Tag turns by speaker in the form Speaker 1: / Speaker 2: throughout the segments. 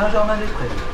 Speaker 1: Saint-Germain-des-Prés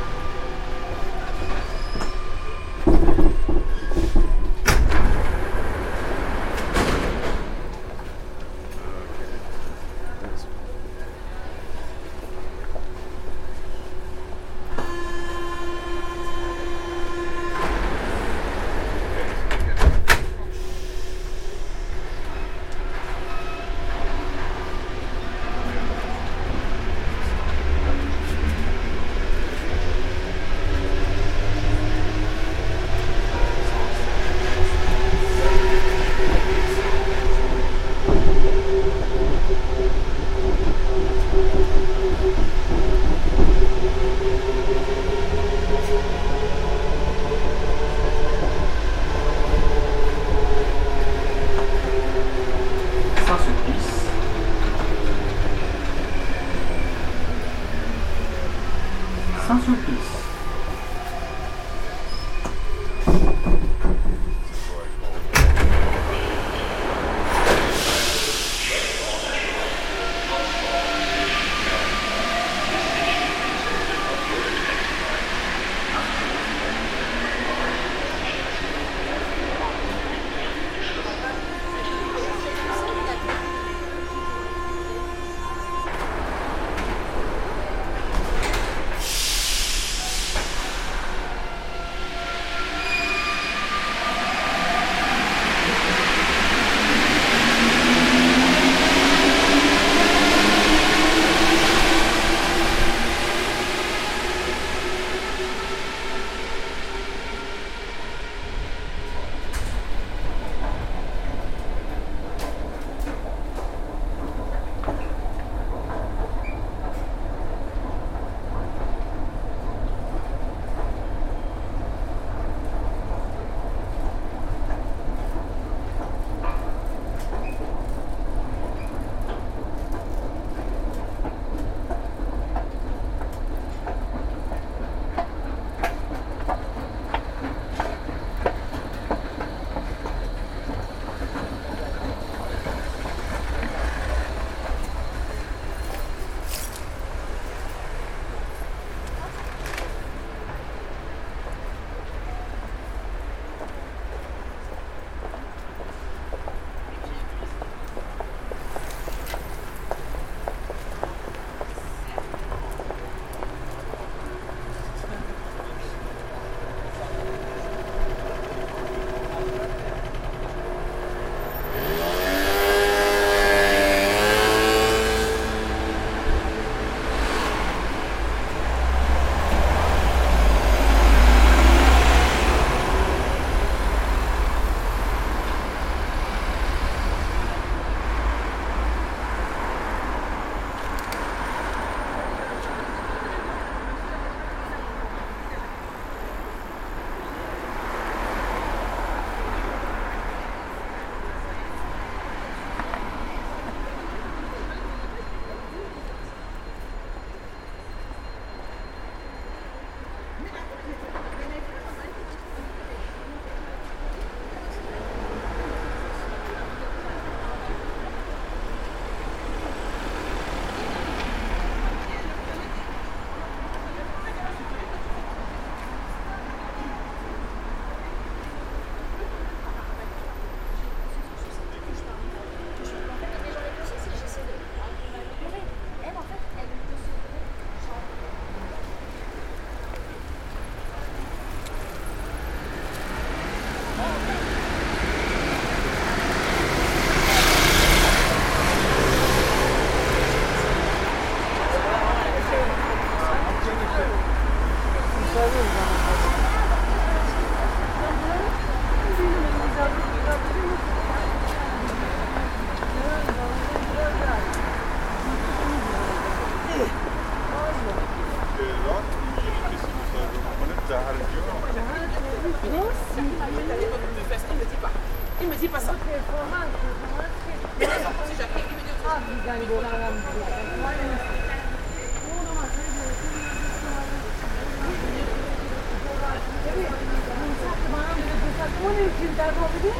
Speaker 2: Onun için de olabilir.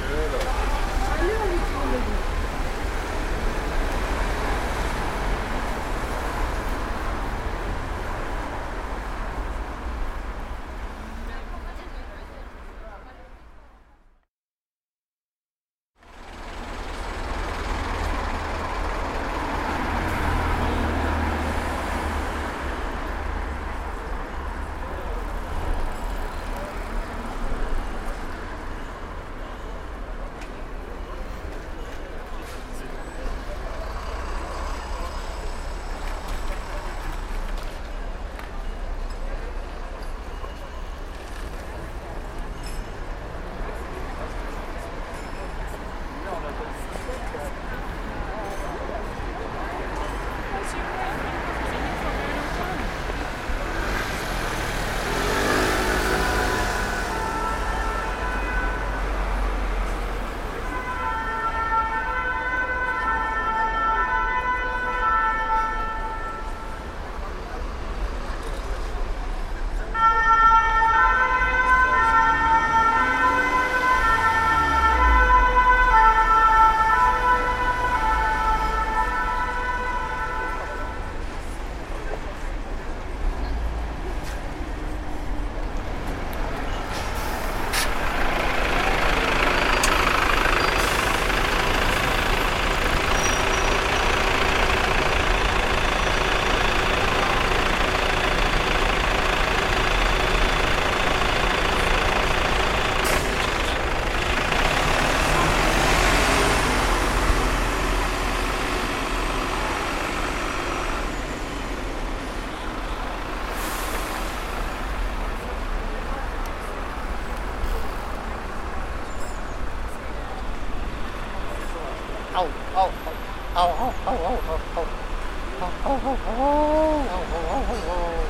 Speaker 2: Şöyle. Alo.
Speaker 3: Oh, oh, oh, oh.